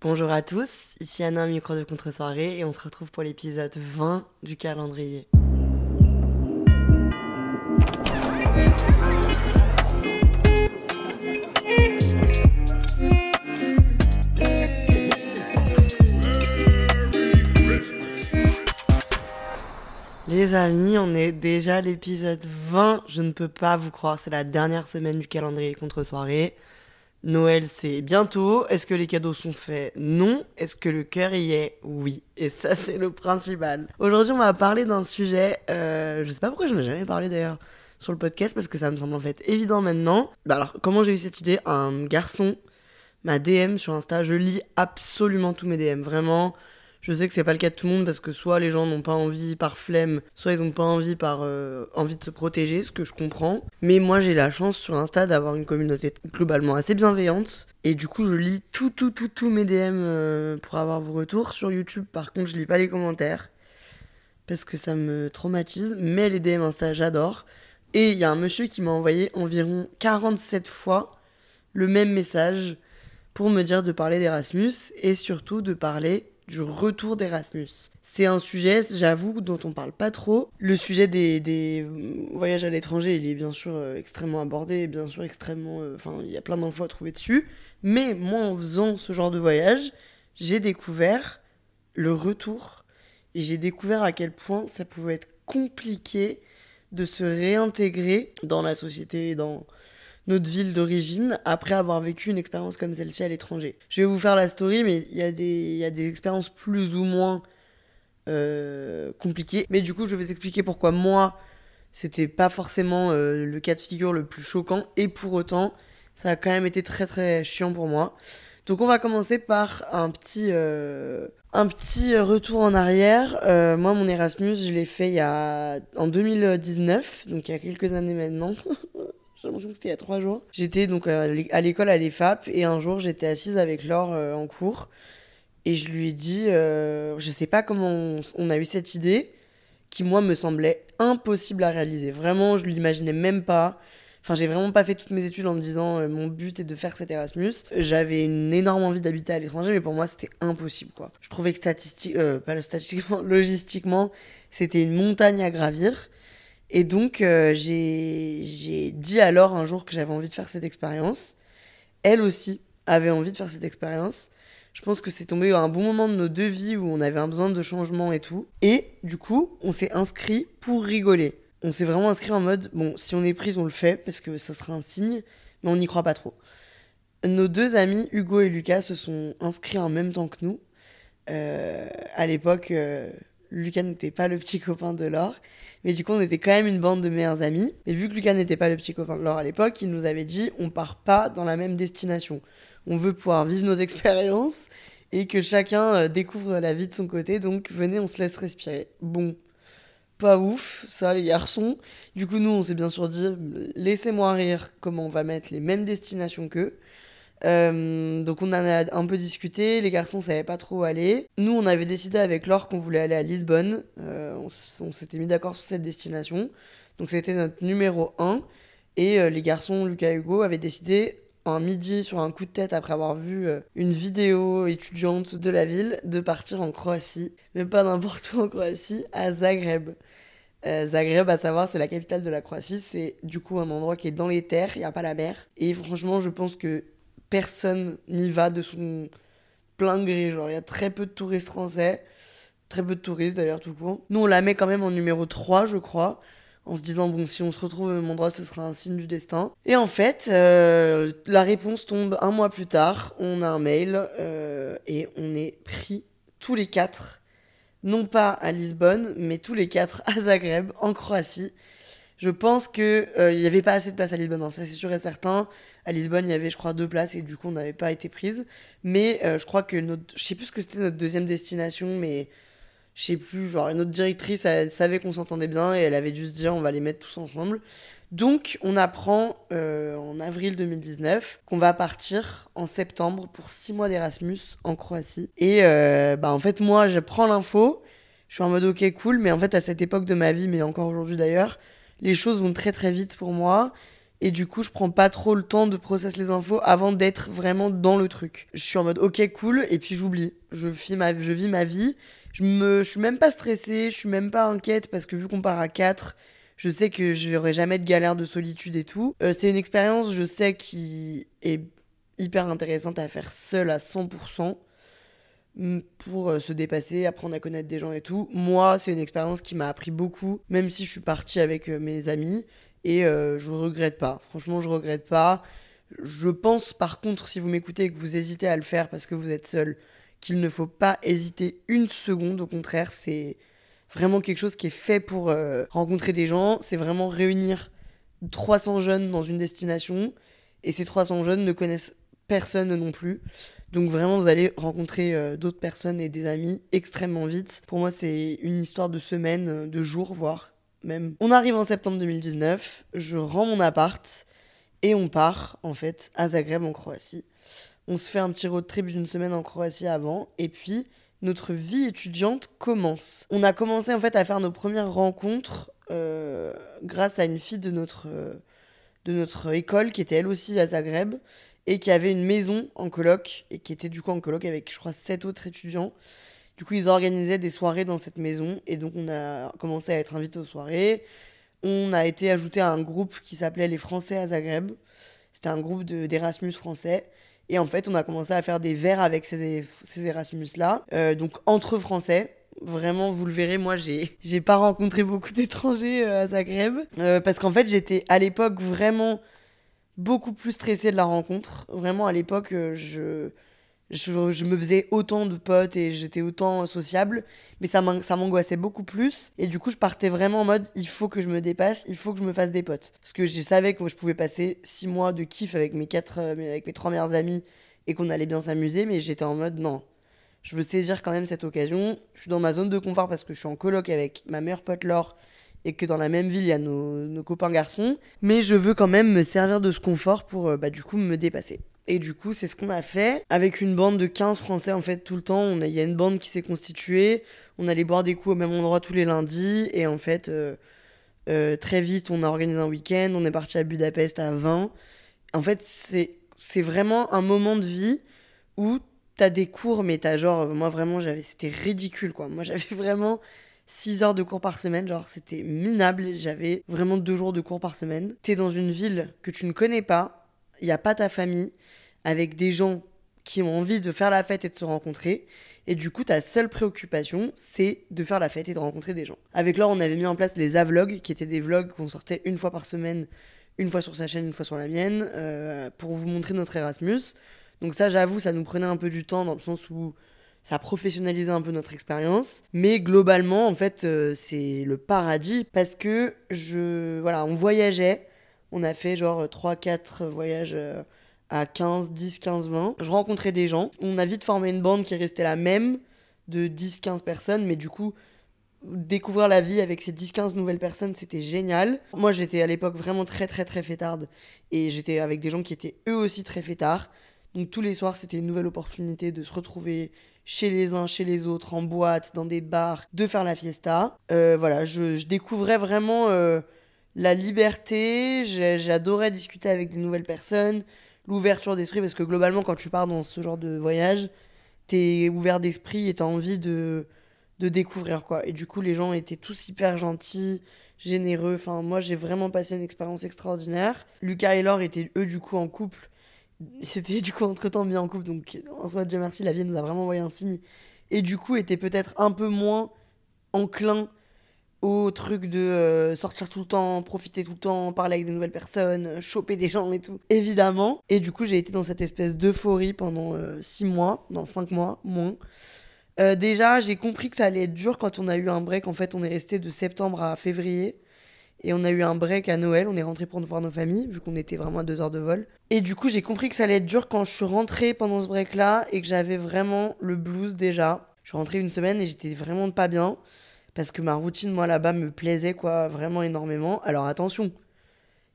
Bonjour à tous, ici Anna, micro de contre-soirée, et on se retrouve pour l'épisode 20 du calendrier. Les amis, on est déjà à l'épisode 20. Je ne peux pas vous croire, c'est la dernière semaine du calendrier contre-soirée. Noël, c'est bientôt. Est-ce que les cadeaux sont faits? Non. Est-ce que le cœur y est? Oui. Et ça, c'est le principal. Aujourd'hui, on va parler d'un sujet. Euh, je sais pas pourquoi je n'ai jamais parlé d'ailleurs sur le podcast parce que ça me semble en fait évident maintenant. Bah alors, comment j'ai eu cette idée? Un garçon m'a DM sur Insta. Je lis absolument tous mes DM. Vraiment. Je sais que c'est pas le cas de tout le monde parce que soit les gens n'ont pas envie par flemme, soit ils ont pas envie par euh, envie de se protéger, ce que je comprends. Mais moi j'ai la chance sur Insta d'avoir une communauté globalement assez bienveillante et du coup je lis tout tout tout tous mes DM euh, pour avoir vos retours. Sur YouTube par contre je lis pas les commentaires parce que ça me traumatise, mais les DM Insta j'adore. Et il y a un monsieur qui m'a envoyé environ 47 fois le même message pour me dire de parler d'Erasmus et surtout de parler du retour d'Erasmus. C'est un sujet, j'avoue, dont on parle pas trop. Le sujet des, voyages à l'étranger, il est bien sûr euh, extrêmement abordé, bien sûr extrêmement... Euh, enfin, il y a plein d'infos à trouver dessus. Mais moi, en faisant ce genre de voyage, j'ai découvert le retour. Et j'ai découvert à quel point ça pouvait être compliqué de se réintégrer dans la société, dans, notre ville d'origine après avoir vécu une expérience comme celle-ci à l'étranger. Je vais vous faire la story, mais il y, a des, des expériences plus ou moins euh, compliquées. Mais du coup, je vais vous expliquer pourquoi moi, c'était pas forcément euh, le cas de figure le plus choquant. Et pour autant, ça a quand même été très très chiant pour moi. Donc on va commencer par un petit, euh, un petit retour en arrière. moi, mon Erasmus, je l'ai fait il y a, en 2019, donc il y a quelques années maintenant. J'ai l'impression que c'était il y a trois jours. J'étais donc euh, à l'école à l'EFAP et un jour j'étais assise avec Laure euh, en cours et je lui ai dit, euh, je sais pas comment on, a eu cette idée qui moi me semblait impossible à réaliser. Vraiment, je l'imaginais même pas. Enfin, j'ai vraiment pas fait toutes mes études en me disant mon but est de faire cet Erasmus. J'avais une énorme envie d'habiter à l'étranger, mais pour moi c'était impossible quoi. Je trouvais que statistique, pas statistiquement, logistiquement, c'était une montagne à gravir. Et donc, euh, j'ai dit alors un jour que j'avais envie de faire cette expérience. Elle aussi avait envie de faire cette expérience. Je pense que c'est tombé à un bon moment de nos deux vies où on avait un besoin de changement et tout. Et du coup, on s'est inscrit pour rigoler. On s'est vraiment inscrit en mode, bon, si on est prise, on le fait parce que ce sera un signe, mais on n'y croit pas trop. Nos deux amis, Hugo et Lucas, se sont inscrits en même temps que nous. Euh, à l'époque, euh, Lucas n'était pas le petit copain de Laure. Mais du coup, on était quand même une bande de meilleurs amis. Et vu que Lucas n'était pas le petit copain de Laure à l'époque, il nous avait dit on part pas dans la même destination. On veut pouvoir vivre nos expériences et que chacun euh, découvre la vie de son côté. Donc venez, on se laisse respirer. Bon, pas ouf, ça les garçons. Du coup, nous, on s'est bien sûr dit laissez-moi rire comment on va mettre les mêmes destinations qu'eux. Euh, donc on en a un peu discuté, les garçons savaient pas trop où aller. Nous on avait décidé avec Laure qu'on voulait aller à Lisbonne, euh, on, s'était mis d'accord sur cette destination, donc c'était notre numéro 1. Et euh, les garçons, Lucas et Hugo, avaient décidé un midi sur un coup de tête après avoir vu une vidéo étudiante de la ville de partir en Croatie, mais pas n'importe où en Croatie, à Zagreb. Zagreb, à savoir, c'est la capitale de la Croatie. C'est du coup un endroit qui est dans les terres, il n'y a pas la mer. Et franchement, je pense que personne n'y va de son plein gré. Genre, il y a très peu de touristes français. Très peu de touristes d'ailleurs, tout court. Nous, on la met quand même en numéro 3, je crois. En se disant, bon, si on se retrouve au même endroit, ce sera un signe du destin. Et en fait, euh, la réponse tombe un mois plus tard. On a un mail euh, et on est pris tous les quatre. Non pas à Lisbonne, mais tous les quatre à Zagreb, en Croatie. Je pense qu'il euh, n'y avait pas assez de place à Lisbonne, hein, ça c'est sûr et certain. À Lisbonne, il y avait, je crois, deux places et du coup, on n'avait pas été prise. Mais euh, je crois que notre. Je sais plus ce que c'était notre deuxième destination, mais je sais plus. Genre, notre directrice, elle savait qu'on s'entendait bien et elle avait dû se dire, on va les mettre tous ensemble. Donc, on apprend euh, en avril 2019 qu'on va partir en septembre pour six mois d'Erasmus en Croatie. Et bah, en fait, moi, je prends l'info. Je suis en mode ok, cool. Mais en fait, à cette époque de ma vie, mais encore aujourd'hui d'ailleurs, les choses vont très très vite pour moi. Et du coup, je prends pas trop le temps de processer les infos avant d'être vraiment dans le truc. Je suis en mode ok, cool, et puis j'oublie. Je, vis ma, je vis ma vie. Je, me, je suis même pas stressée, je suis même pas inquiète parce que vu qu'on part à 4, je sais que j'aurai jamais de galère de solitude et tout. Euh, c'est une expérience, je sais, qui est hyper intéressante à faire seule à 100% pour euh, se dépasser, apprendre à connaître des gens et tout. Moi, c'est une expérience qui m'a appris beaucoup, même si je suis partie avec euh, mes amis. Et euh, je regrette pas. Franchement, je regrette pas. Je pense par contre, si vous m'écoutez et que vous hésitez à le faire parce que vous êtes seul, qu'il ne faut pas hésiter une seconde. Au contraire, c'est vraiment quelque chose qui est fait pour rencontrer des gens. C'est vraiment réunir 300 jeunes dans une destination. Et ces 300 jeunes ne connaissent personne non plus. Donc vraiment, vous allez rencontrer euh, d'autres personnes et des amis extrêmement vite. Pour moi, c'est une histoire de semaines, euh, de jours, voire On arrive en septembre 2019, je rends mon appart et on part en fait à Zagreb en Croatie. On se fait un petit road trip d'une semaine en Croatie avant et puis notre vie étudiante commence. On a commencé en fait à faire nos premières rencontres euh, grâce à une fille de notre, de notre école qui était elle aussi à Zagreb et qui avait une maison en coloc et qui était du coup en coloc avec je crois sept autres étudiants. Du coup, ils organisaient des soirées dans cette maison et donc on a commencé à être invités aux soirées. On a été ajouté à un groupe qui s'appelait les Français à Zagreb. C'était un groupe d'Erasmus français. Et en fait, on a commencé à faire des verres avec ces, Erasmus-là. Euh, donc entre Français. Vraiment, vous le verrez, moi, j'ai, pas rencontré beaucoup d'étrangers euh, à Zagreb. Euh, parce qu'en fait, j'étais à l'époque vraiment beaucoup plus stressée de la rencontre. Vraiment, à l'époque, euh, je, me faisais autant de potes et j'étais autant sociable, mais ça m'angoissait beaucoup plus. Et du coup, je partais vraiment en mode il faut que je me dépasse, il faut que je me fasse des potes. Parce que je savais que je pouvais passer six mois de kiff avec mes, quatre, euh, avec mes trois meilleurs amis et qu'on allait bien s'amuser, mais j'étais en mode non. Je veux saisir quand même cette occasion. Je suis dans ma zone de confort parce que je suis en coloc avec ma meilleure pote Laure et que dans la même ville, il y a nos, copains garçons. Mais je veux quand même me servir de ce confort pour, euh, bah, du coup, me dépasser. Et du coup, c'est ce qu'on a fait avec une bande de 15 Français en fait tout le temps. Il y a une bande qui s'est constituée. On allait boire des coups au même endroit tous les lundis. Et en fait, euh, euh, très vite, on a organisé un week-end. On est parti à Budapest à 20. En fait, c'est vraiment un moment de vie où t'as des cours, mais t'as genre, moi vraiment, c'était ridicule quoi. Moi j'avais vraiment 6 heures de cours par semaine, genre c'était minable, j'avais vraiment deux jours de cours par semaine. T'es dans une ville que tu ne connais pas, il n'y a pas ta famille, avec des gens qui ont envie de faire la fête et de se rencontrer. Et du coup, ta seule préoccupation, c'est de faire la fête et de rencontrer des gens. Avec Laure, on avait mis en place les A-vlogs, qui étaient des vlogs qu'on sortait une fois par semaine, une fois sur sa chaîne, une fois sur la mienne, euh, pour vous montrer notre Erasmus. Donc ça, j'avoue, ça nous prenait un peu du temps, dans le sens où ça a professionnalisé un peu notre expérience. Mais globalement, en fait, euh, c'est le paradis parce que je, voilà, on voyageait. On a fait genre 3-4 voyages euh, à 15, 10, 15, 20. Je rencontrais des gens. On a vite formé une bande qui restait la même de 10, 15 personnes. Mais du coup, découvrir la vie avec ces 10-15 nouvelles personnes, c'était génial. Moi, j'étais à l'époque vraiment très, très, très fêtarde. Et j'étais avec des gens qui étaient eux aussi très fêtards. Donc tous les soirs, c'était une nouvelle opportunité de se retrouver chez les uns, chez les autres, en boîte, dans des bars, de faire la fiesta. Euh, voilà, je, découvrais vraiment euh, la liberté, j'adorais discuter avec des nouvelles personnes, l'ouverture d'esprit, parce que globalement, quand tu pars dans ce genre de voyage, t'es ouvert d'esprit et t'as envie de, de découvrir, quoi. Et du coup, les gens étaient tous hyper gentils, généreux. Enfin, moi, j'ai vraiment passé une expérience extraordinaire. Lucas et Laure étaient, eux, du coup, en couple c'était du coup entre-temps mis en couple, donc en soi, Dieu merci, la vie nous a vraiment envoyé un signe. Et du coup, était peut-être un peu moins enclin au truc de euh, sortir tout le temps, profiter tout le temps, parler avec de nouvelles personnes, choper des gens et tout, évidemment. Et du coup, j'ai été dans cette espèce d'euphorie pendant 6 euh, mois, dans 5 mois, moins. Euh, déjà, j'ai compris que ça allait être dur quand on a eu un break. En fait, on est resté de septembre à février. Et on a eu un break à Noël, on est rentré pour voir nos familles, vu qu'on était vraiment à deux heures de vol. Et du coup, j'ai compris que ça allait être dur quand je suis rentrée pendant ce break-là et que j'avais vraiment le blues déjà. Je suis rentrée une semaine et j'étais vraiment pas bien. Parce que ma routine, moi, là-bas, me plaisait, quoi, vraiment énormément. Alors attention,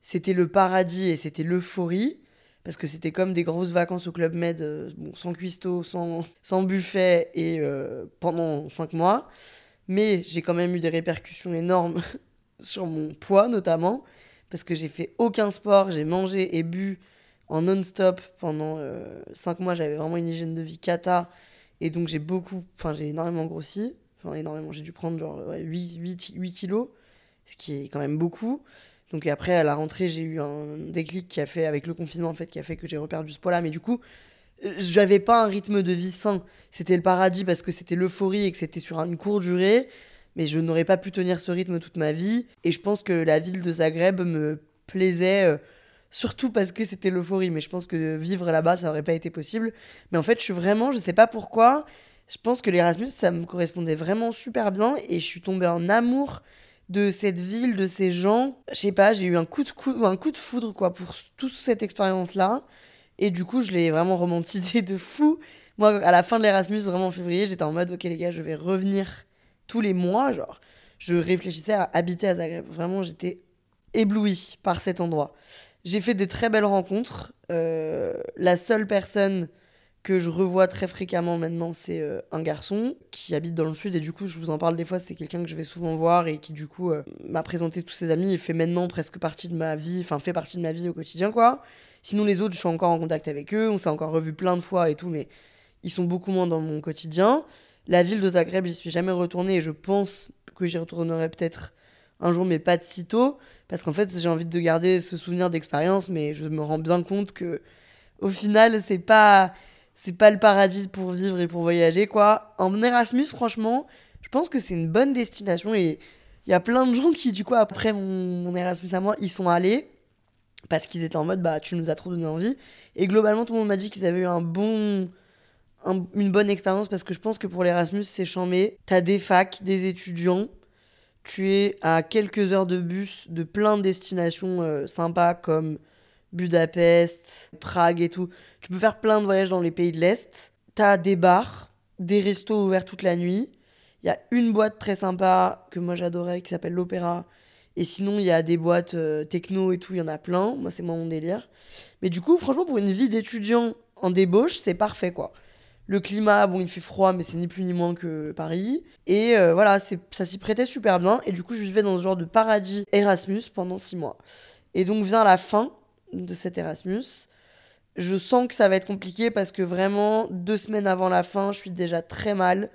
c'était le paradis et c'était l'euphorie. Parce que c'était comme des grosses vacances au Club Med, euh, bon, sans cuistot, sans, sans buffet et euh, pendant cinq mois. Mais j'ai quand même eu des répercussions énormes sur mon poids notamment, parce que j'ai fait aucun sport, j'ai mangé et bu en non-stop pendant 5 mois, j'avais vraiment une hygiène de vie cata. Et donc j'ai beaucoup, enfin j'ai énormément grossi. Énormément, j'ai dû prendre genre 8, 8, 8 kilos, ce qui est quand même beaucoup. Donc après, à la rentrée, j'ai eu un déclic qui a fait, avec le confinement, en fait, qui a fait que j'ai reperdu ce poids-là. Mais du coup, j'avais pas un rythme de vie sain. C'était le paradis parce que c'était l'euphorie et que c'était sur une courte durée. Mais je n'aurais pas pu tenir ce rythme toute ma vie. Et je pense que la ville de Zagreb me plaisait, euh, surtout parce que c'était l'euphorie. Mais je pense que vivre là-bas, ça n'aurait pas été possible. Mais en fait, je suis vraiment, je sais pas pourquoi, je pense que l'Erasmus, ça me correspondait vraiment super bien. Et je suis tombée en amour de cette ville, de ces gens. Je sais pas, j'ai eu un coup de un coup de foudre quoi pour toute cette expérience là. Et du coup, je l'ai vraiment romantisé de fou. Moi, à la fin de l'Erasmus, vraiment en février, j'étais en mode ok les gars, je vais revenir tous les mois. Genre, je réfléchissais à habiter à Zagreb. Vraiment, j'étais éblouie par cet endroit. J'ai fait des très belles rencontres. Euh, la seule personne que je revois très fréquemment maintenant, c'est euh, un garçon qui habite dans le sud et du coup, je vous en parle des fois, c'est quelqu'un que je vais souvent voir et qui du coup euh, m'a présenté tous ses amis et fait maintenant presque partie de ma vie, enfin fait partie de ma vie au quotidien quoi. Sinon les autres, je suis encore en contact avec eux, on s'est encore revu plein de fois et tout, mais ils sont beaucoup moins dans mon quotidien. La ville de Zagreb, j'y suis jamais retournée et je pense que j'y retournerai peut-être un jour, mais pas de sitôt, parce qu'en fait j'ai envie de garder ce souvenir d'expérience, mais je me rends bien compte que au final c'est pas c'est pas le paradis pour vivre et pour voyager, quoi. En Erasmus, franchement, je pense que c'est une bonne destination et il y a plein de gens qui, du coup, après mon, Erasmus à moi, ils sont allés parce qu'ils étaient en mode, bah, tu nous as trop donné envie. Et globalement, tout le monde m'a dit qu'ils avaient eu un bon, une bonne expérience parce que je pense que pour l'Erasmus, c'est chambé. T'as des facs, des étudiants. Tu es à quelques heures de bus de plein de destinations euh, sympas comme Budapest, Prague et tout. Tu peux faire plein de voyages dans les pays de l'Est. T'as des bars, des restos ouverts toute la nuit. Il y a une boîte très sympa que moi j'adorais qui s'appelle l'Opéra. Et sinon, il y a des boîtes euh, techno et tout, il y en a plein. Moi, c'est mon délire. Mais du coup, franchement, pour une vie d'étudiant en débauche, c'est parfait quoi. Le climat, bon, il fait froid, mais c'est ni plus ni moins que Paris. Et euh, voilà, ça s'y prêtait super bien. Et du coup, je vivais dans ce genre de paradis Erasmus pendant six mois. Et donc vient la fin, de cet Erasmus. Je sens que ça va être compliqué parce que vraiment, deux semaines avant la fin, je suis déjà très mal.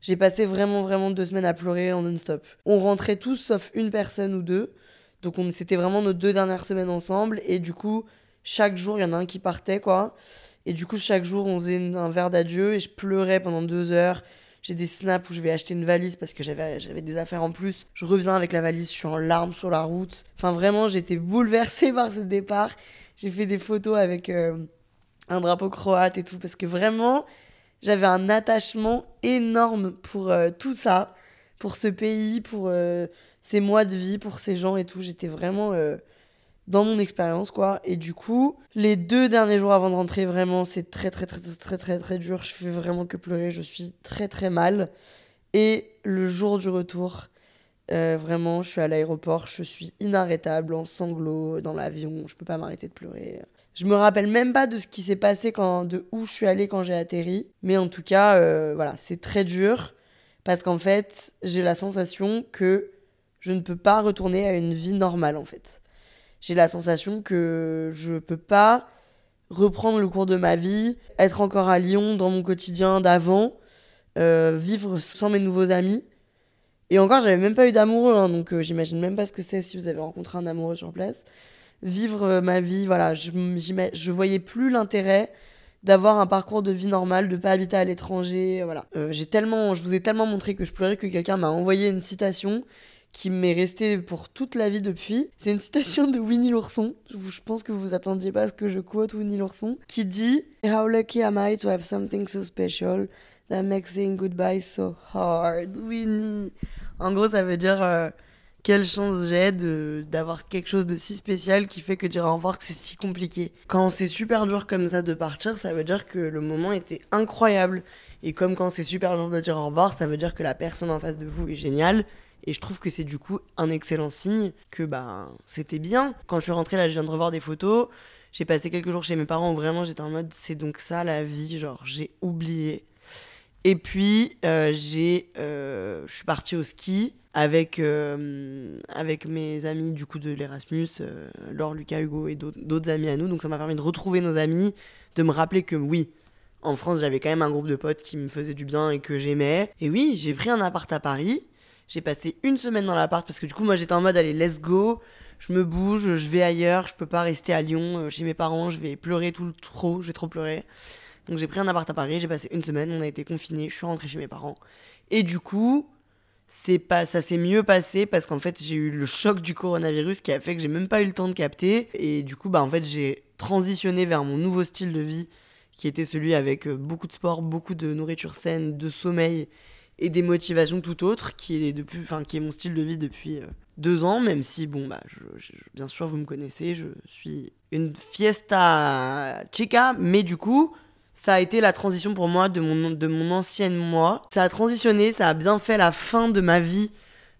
J'ai passé vraiment, vraiment deux semaines à pleurer en non-stop. On rentrait tous sauf une personne ou deux. Donc c'était vraiment nos deux dernières semaines ensemble. Et du coup, chaque jour, il y en a un qui partait, quoi. Et du coup, chaque jour, on faisait un verre d'adieu et je pleurais pendant deux heures. J'ai des snaps où je vais acheter une valise parce que j'avais, des affaires en plus. Je reviens avec la valise, je suis en larmes sur la route. Enfin, vraiment, j'étais bouleversée par ce départ. J'ai fait des photos avec euh, un drapeau croate et tout parce que vraiment, j'avais un attachement énorme pour euh, tout ça, pour ce pays, pour euh, ces mois de vie, pour ces gens et tout. J'étais vraiment dans mon expérience, quoi. Et du coup, les deux derniers jours avant de rentrer, vraiment, c'est très, très, très, très, très, très, très dur. Je fais vraiment que pleurer. Je suis très, très mal. Et le jour du retour, euh, vraiment, je suis à l'aéroport. Je suis inarrêtable, en sanglots, dans l'avion. Je peux pas m'arrêter de pleurer. Je me rappelle même pas de ce qui s'est passé quand, de où je suis allée quand j'ai atterri. Mais en tout cas, euh, voilà, c'est très dur. Parce qu'en fait, j'ai la sensation que je ne peux pas retourner à une vie normale, en fait j'ai la sensation que je peux pas reprendre le cours de ma vie, être encore à Lyon dans mon quotidien d'avant, euh, vivre sans mes nouveaux amis. Et encore, j'avais même pas eu d'amoureux, hein, donc euh, j'imagine même pas ce que c'est si vous avez rencontré un amoureux sur place. Vivre euh, ma vie, voilà, je, je voyais plus l'intérêt d'avoir un parcours de vie normal, de pas habiter à l'étranger, voilà. j'ai tellement, je vous ai tellement montré que je pleurais que quelqu'un m'a envoyé une citation qui m'est restée pour toute la vie depuis. C'est une citation de Winnie l'ourson. Je pense que vous attendiez pas à ce que je quote Winnie l'ourson, qui dit How lucky am I to have something so special that makes saying goodbye so hard? Winnie. En gros, ça veut dire euh, quelle chance j'ai d'avoir quelque chose de si spécial qui fait que dire au revoir c'est si compliqué. Quand c'est super dur comme ça de partir, ça veut dire que le moment était incroyable. Et comme quand c'est super dur de dire au revoir, ça veut dire que la personne en face de vous est géniale et je trouve que c'est du coup un excellent signe que bah, c'était bien. Quand je suis rentrée là, je viens de revoir des photos. J'ai passé quelques jours chez mes parents où vraiment j'étais en mode c'est donc ça la vie, genre j'ai oublié. Et puis euh, j'ai, euh, je suis partie au ski avec, euh, avec mes amis du coup de l'Erasmus, Laure, Lucas, Hugo et d'autres amis à nous. Donc ça m'a permis de retrouver nos amis, de me rappeler que oui, en France j'avais quand même un groupe de potes qui me faisait du bien et que j'aimais. Et oui, j'ai pris un appart à Paris. J'ai passé une semaine dans l'appart parce que du coup moi j'étais en mode allez let's go, je me bouge, je vais ailleurs, je peux pas rester à Lyon euh, chez mes parents, je vais pleurer tout le trop, je vais trop pleurer. Donc j'ai pris un appart à Paris, j'ai passé une semaine, on a été confinés, je suis rentrée chez mes parents. Et du coup, c'est pas ça s'est mieux passé parce qu'en fait j'ai eu le choc du coronavirus qui a fait que j'ai même pas eu le temps de capter et du coup bah en fait j'ai transitionné vers mon nouveau style de vie qui était celui avec euh, beaucoup de sport, beaucoup de nourriture saine, de sommeil et des motivations tout autres qui est depuis enfin qui est mon style de vie depuis euh, deux ans même si bon bah bien sûr vous me connaissez je suis une fiesta chica mais du coup ça a été la transition pour moi de mon, de mon ancienne moi. Ça a transitionné, ça a bien fait la fin de ma vie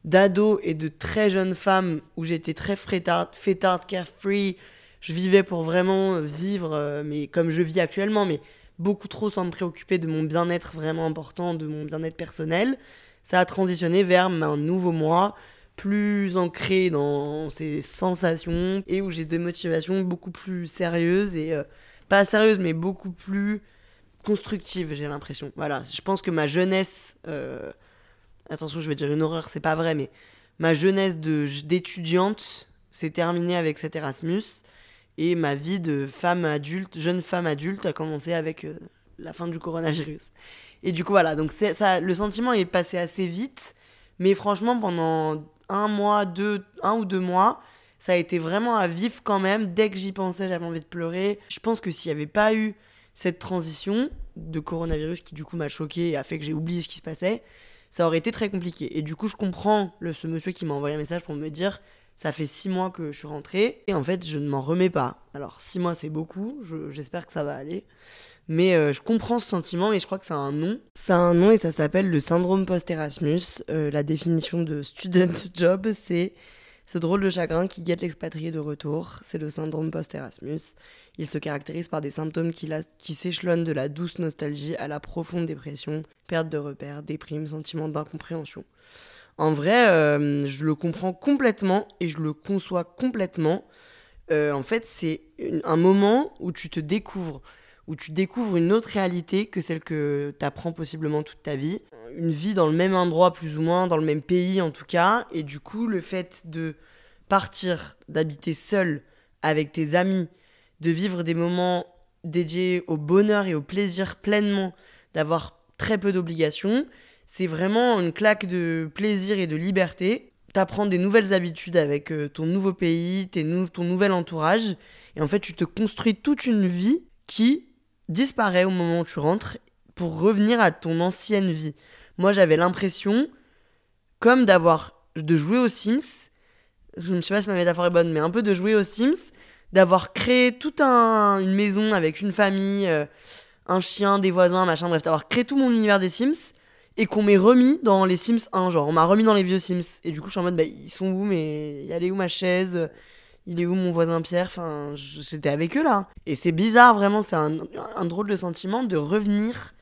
d'ado et de très jeune femme où j'étais très fêtarde, fêtarde, carefree. Je vivais pour vraiment vivre, euh, mais comme je vis actuellement, mais beaucoup trop sans me préoccuper de mon bien-être vraiment important, de mon bien-être personnel. Ça a transitionné vers un nouveau moi, plus ancré dans ses sensations et où j'ai des motivations beaucoup plus sérieuses et euh, pas sérieuse, mais beaucoup plus constructive, j'ai l'impression. Voilà, je pense que ma jeunesse, euh, attention, je vais dire une horreur, c'est pas vrai, mais ma jeunesse d'étudiante s'est terminée avec cet Erasmus et ma vie de femme adulte, jeune femme adulte, a commencé avec euh, la fin du coronavirus. Et du coup, voilà, donc ça, le sentiment est passé assez vite, mais franchement, pendant un mois, deux, un ou deux mois, ça a été vraiment à vivre quand même. Dès que j'y pensais, j'avais envie de pleurer. Je pense que s'il n'y avait pas eu cette transition de coronavirus qui du coup m'a choqué et a fait que j'ai oublié ce qui se passait, ça aurait été très compliqué. Et du coup, je comprends ce monsieur qui m'a envoyé un message pour me dire ça fait six mois que je suis rentrée et en fait, je ne m'en remets pas. Alors, six mois, c'est beaucoup. J'espère que ça va aller. Mais euh, je comprends ce sentiment et je crois que ça a un nom. Ça a un nom et ça s'appelle le syndrome post-Erasmus. Euh, la définition de student job, c'est ce drôle de chagrin qui guette l'expatrié de retour, c'est le syndrome post-Erasmus. Il se caractérise par des symptômes qui, qui s'échelonnent de la douce nostalgie à la profonde dépression, perte de repères, déprime, sentiment d'incompréhension. En vrai, euh, je le comprends complètement et je le conçois complètement. Euh, en fait, c'est un moment où tu te découvres, où tu découvres une autre réalité que celle que tu apprends possiblement toute ta vie une vie dans le même endroit plus ou moins, dans le même pays en tout cas. Et du coup, le fait de partir, d'habiter seul avec tes amis, de vivre des moments dédiés au bonheur et au plaisir pleinement, d'avoir très peu d'obligations, c'est vraiment une claque de plaisir et de liberté. T'apprends des nouvelles habitudes avec euh, ton nouveau pays, tes ton nouvel entourage, et en fait tu te construis toute une vie qui disparaît au moment où tu rentres pour revenir à ton ancienne vie. Moi, j'avais l'impression, comme d'avoir, de jouer aux Sims, je ne sais pas si ma métaphore est bonne, mais un peu de jouer aux Sims, d'avoir créé toute une maison avec une famille, euh, un chien, des voisins, machin, bref, d'avoir créé tout mon univers des Sims et qu'on m'ait remis dans les Sims 1, genre on m'a remis dans les vieux Sims. Et du coup, je suis en mode, bah, ils sont où, mais il est où ma chaise? Il est où mon voisin Pierre? Enfin, j'étais avec eux là. Et c'est bizarre, vraiment, c'est un, un drôle de sentiment de revenir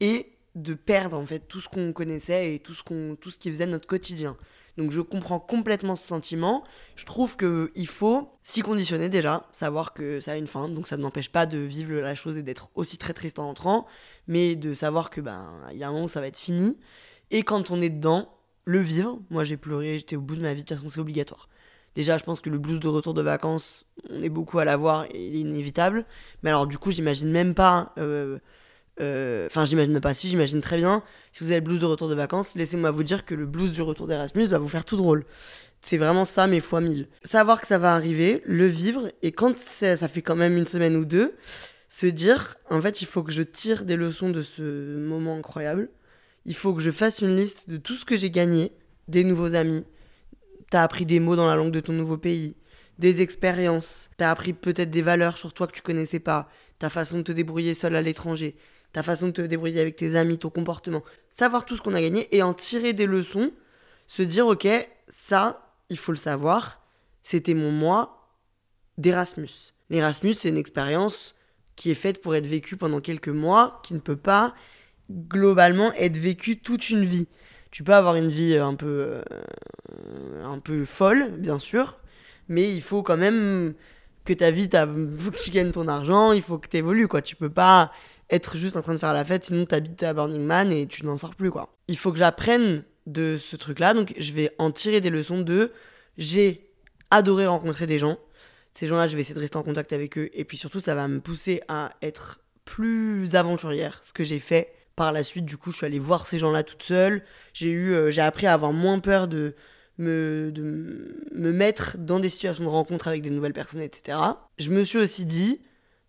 et de perdre en fait tout ce qu'on connaissait et tout ce, qu'on, tout ce qui faisait notre quotidien. Donc je comprends complètement ce sentiment. Je trouve qu'il faut s'y conditionner déjà, savoir que ça a une fin, donc ça ne n'empêche pas de vivre la chose et d'être aussi très triste en entrant, mais de savoir que ben il y a un moment où ça va être fini. Et quand on est dedans, le vivre. Moi j'ai pleuré, j'étais au bout de ma vie, de toute façon c'est obligatoire. Déjà, je pense que le blues de retour de vacances, on est beaucoup à l'avoir il est inévitable. Mais alors, du coup, j'imagine même pas euh, enfin, j'imagine pas si, j'imagine très bien. Si vous avez le blues de retour de vacances, laissez-moi vous dire que le blues du retour d'Erasmus va vous faire tout drôle. C'est vraiment ça, mais fois mille. Savoir que ça va arriver, le vivre, et quand ça fait quand même une semaine ou deux, se dire, en fait, il faut que je tire des leçons de ce moment incroyable. Il faut que je fasse une liste de tout ce que j'ai gagné, des nouveaux amis. T'as appris des mots dans la langue de ton nouveau pays, des expériences. T'as appris peut-être des valeurs sur toi que tu connaissais pas, ta façon de te débrouiller seul à l'étranger ta façon de te débrouiller avec tes amis, ton comportement, savoir tout ce qu'on a gagné et en tirer des leçons, se dire ok, ça, il faut le savoir, c'était mon moi d'Erasmus. L'Erasmus, c'est une expérience qui est faite pour être vécue pendant quelques mois, qui ne peut pas globalement être vécue toute une vie. Tu peux avoir une vie un peu, euh, un peu folle, bien sûr, mais il faut quand même que ta vie, il faut que tu gagnes ton argent, il faut que tu évolues, quoi. Tu peux pas être juste en train de faire la fête, sinon tu habites à Burning Man et tu n'en sors plus, quoi. Il faut que j'apprenne de ce truc-là, donc je vais en tirer des leçons de j'ai adoré rencontrer des gens. Ces gens-là, je vais essayer de rester en contact avec eux. Et puis surtout, ça va me pousser à être plus aventurière, ce que j'ai fait par la suite. Du coup, je suis allée voir ces gens-là toute seule. J'ai eu, euh, appris à avoir moins peur de me, de me mettre dans des situations de rencontre avec des nouvelles personnes, etc. Je me suis aussi dit,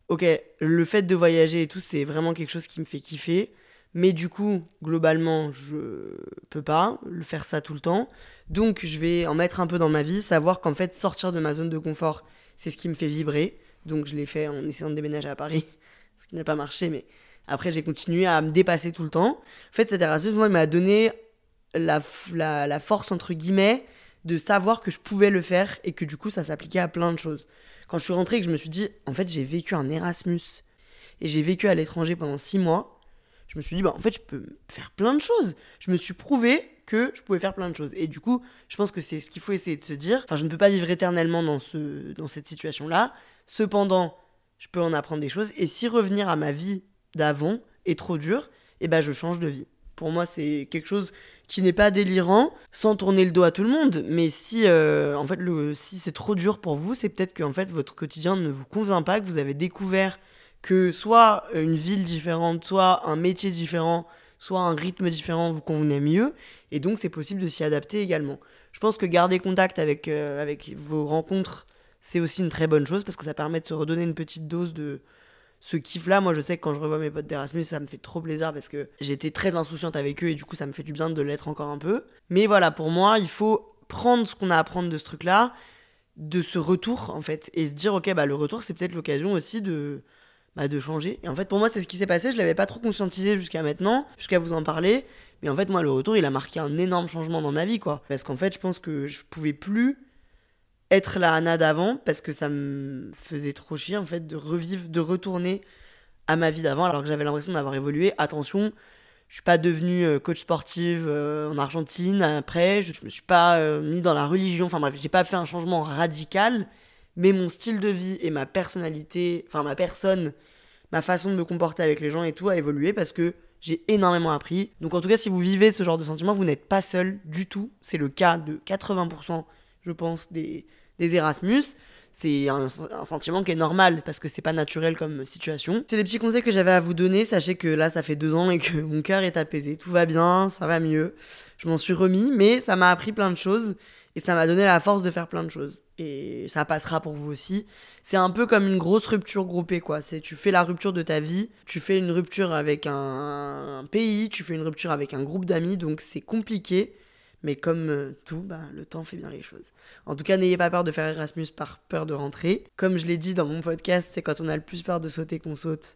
ok, le fait de voyager et tout, c'est vraiment quelque chose qui me fait kiffer. Mais du coup, globalement, je peux pas le faire ça tout le temps. Donc, je vais en mettre un peu dans ma vie, savoir qu'en fait, sortir de ma zone de confort, c'est ce qui me fait vibrer. Donc, je l'ai fait en essayant de déménager à Paris, ce qui n'a pas marché, mais après, j'ai continué à me dépasser tout le temps. En fait, cette Erasmus, moi, m'a donné la, force, entre guillemets, de savoir que je pouvais le faire et que du coup, ça s'appliquait à plein de choses. Quand je suis rentrée et que je me suis dit, en fait, j'ai vécu un Erasmus et j'ai vécu à l'étranger pendant six mois, je me suis dit, bah, en fait, je peux faire plein de choses. Je me suis prouvé que je pouvais faire plein de choses. Et du coup, je pense que c'est ce qu'il faut essayer de se dire. Enfin, je ne peux pas vivre éternellement dans, ce, dans cette situation-là. Cependant, je peux en apprendre des choses. Et si revenir à ma vie d'avant est trop dur, eh ben, je change de vie. Pour moi, c'est quelque chose qui n'est pas délirant, sans tourner le dos à tout le monde. Mais si, euh, si c'est trop dur pour vous, c'est peut-être que votre quotidien ne vous convient pas, que vous avez découvert que soit une ville différente, soit un métier différent, soit un rythme différent vous convenait mieux. Et donc, c'est possible de s'y adapter également. Je pense que garder contact avec, euh, avec vos rencontres, c'est aussi une très bonne chose parce que ça permet de se redonner une petite dose de, ce kiff-là, moi je sais que quand je revois mes potes d'Erasmus, ça me fait trop plaisir parce que j'étais très insouciante avec eux et du coup ça me fait du bien de l'être encore un peu. Mais voilà, pour moi, il faut prendre ce qu'on a à prendre de ce truc-là, de ce retour en fait, et se dire ok, bah le retour c'est peut-être l'occasion aussi de, bah, de changer. Et en fait, pour moi, c'est ce qui s'est passé, je l'avais pas trop conscientisé jusqu'à maintenant, jusqu'à vous en parler. Mais en fait, moi, le retour, il a marqué un énorme changement dans ma vie, quoi. Parce qu'en fait, je pense que je pouvais plus être la Anna d'avant parce que ça me faisait trop chier en fait de revivre, de retourner à ma vie d'avant alors que j'avais l'impression d'avoir évolué. Attention, je suis pas devenue euh, coach sportive euh, en Argentine après, je, me suis pas euh, mis dans la religion, enfin bref, j'ai pas fait un changement radical, mais mon style de vie et ma personnalité, enfin ma personne, ma façon de me comporter avec les gens et tout a évolué parce que j'ai énormément appris. Donc en tout cas, si vous vivez ce genre de sentiment, vous n'êtes pas seul du tout. C'est le cas de 80%, je pense, des, des Erasmus. C'est un, sentiment qui est normal parce que c'est pas naturel comme situation. C'est les petits conseils que j'avais à vous donner. Sachez que là, ça fait deux ans et que mon cœur est apaisé. Tout va bien, ça va mieux. Je m'en suis remis, mais ça m'a appris plein de choses et ça m'a donné la force de faire plein de choses. Et ça passera pour vous aussi. C'est un peu comme une grosse rupture groupée, quoi. C'est tu fais la rupture de ta vie, tu fais une rupture avec un pays, tu fais une rupture avec un groupe d'amis, donc c'est compliqué. Mais comme euh, tout, bah, le temps fait bien les choses. En tout cas, n'ayez pas peur de faire Erasmus par peur de rentrer. Comme je l'ai dit dans mon podcast, c'est quand on a le plus peur de sauter qu'on saute.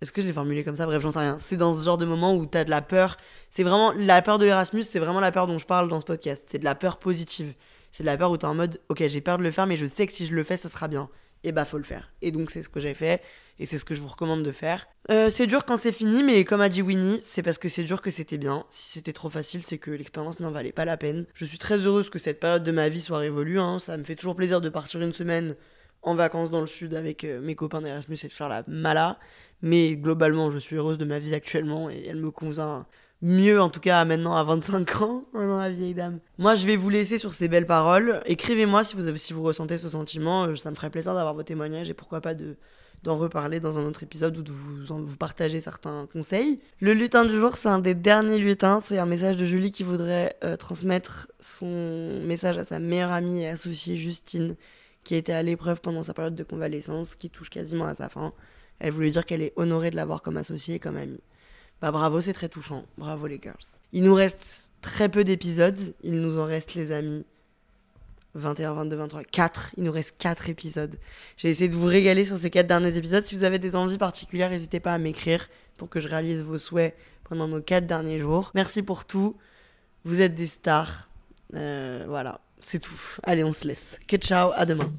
Est-ce que je l'ai formulé comme ça? Bref, j'en sais rien. C'est dans ce genre de moment où t'as de la peur. C'est vraiment la peur de l'Erasmus, c'est vraiment la peur dont je parle dans ce podcast. C'est de la peur positive. C'est de la peur où t'es en mode, ok, j'ai peur de le faire, mais je sais que si je le fais, ça sera bien et bah faut le faire. Et donc c'est ce que j'ai fait et c'est ce que je vous recommande de faire. Euh, c'est dur quand c'est fini, mais comme a dit Winnie, c'est parce que c'est dur que c'était bien. Si c'était trop facile, c'est que l'expérience n'en valait pas la peine. Je suis très heureuse que cette période de ma vie soit révolue. Hein. Ça me fait toujours plaisir de partir une semaine en vacances dans le sud avec euh, mes copains d'Erasmus et de faire la mala. Mais globalement, je suis heureuse de ma vie actuellement et elle me convient mieux en tout cas maintenant à 25 ans, non la vieille dame. Moi je vais vous laisser sur ces belles paroles. Écrivez-moi si vous, avez, si vous ressentez ce sentiment, euh, ça me ferait plaisir d'avoir vos témoignages et pourquoi pas de d'en reparler dans un autre épisode ou de vous, en, vous partager certains conseils. Le lutin du jour, c'est un des derniers lutins. C'est un message de Julie qui voudrait euh, transmettre son message à sa meilleure amie et associée Justine, qui a été à l'épreuve pendant sa période de convalescence, qui touche quasiment à sa fin. Elle voulait dire qu'elle est honorée de l'avoir comme associée et comme amie. Bah bravo, c'est très touchant. Bravo les girls. Il nous reste très peu d'épisodes. Il nous en reste les amis. 21, 22, 23, 4. Il nous reste 4 épisodes. J'ai essayé de vous régaler sur ces 4 derniers épisodes. Si vous avez des envies particulières, n'hésitez pas à m'écrire pour que je réalise vos souhaits pendant nos 4 derniers jours. Merci pour tout. Vous êtes des stars. Euh, voilà, c'est tout. Allez, on se laisse. Que ciao, à demain.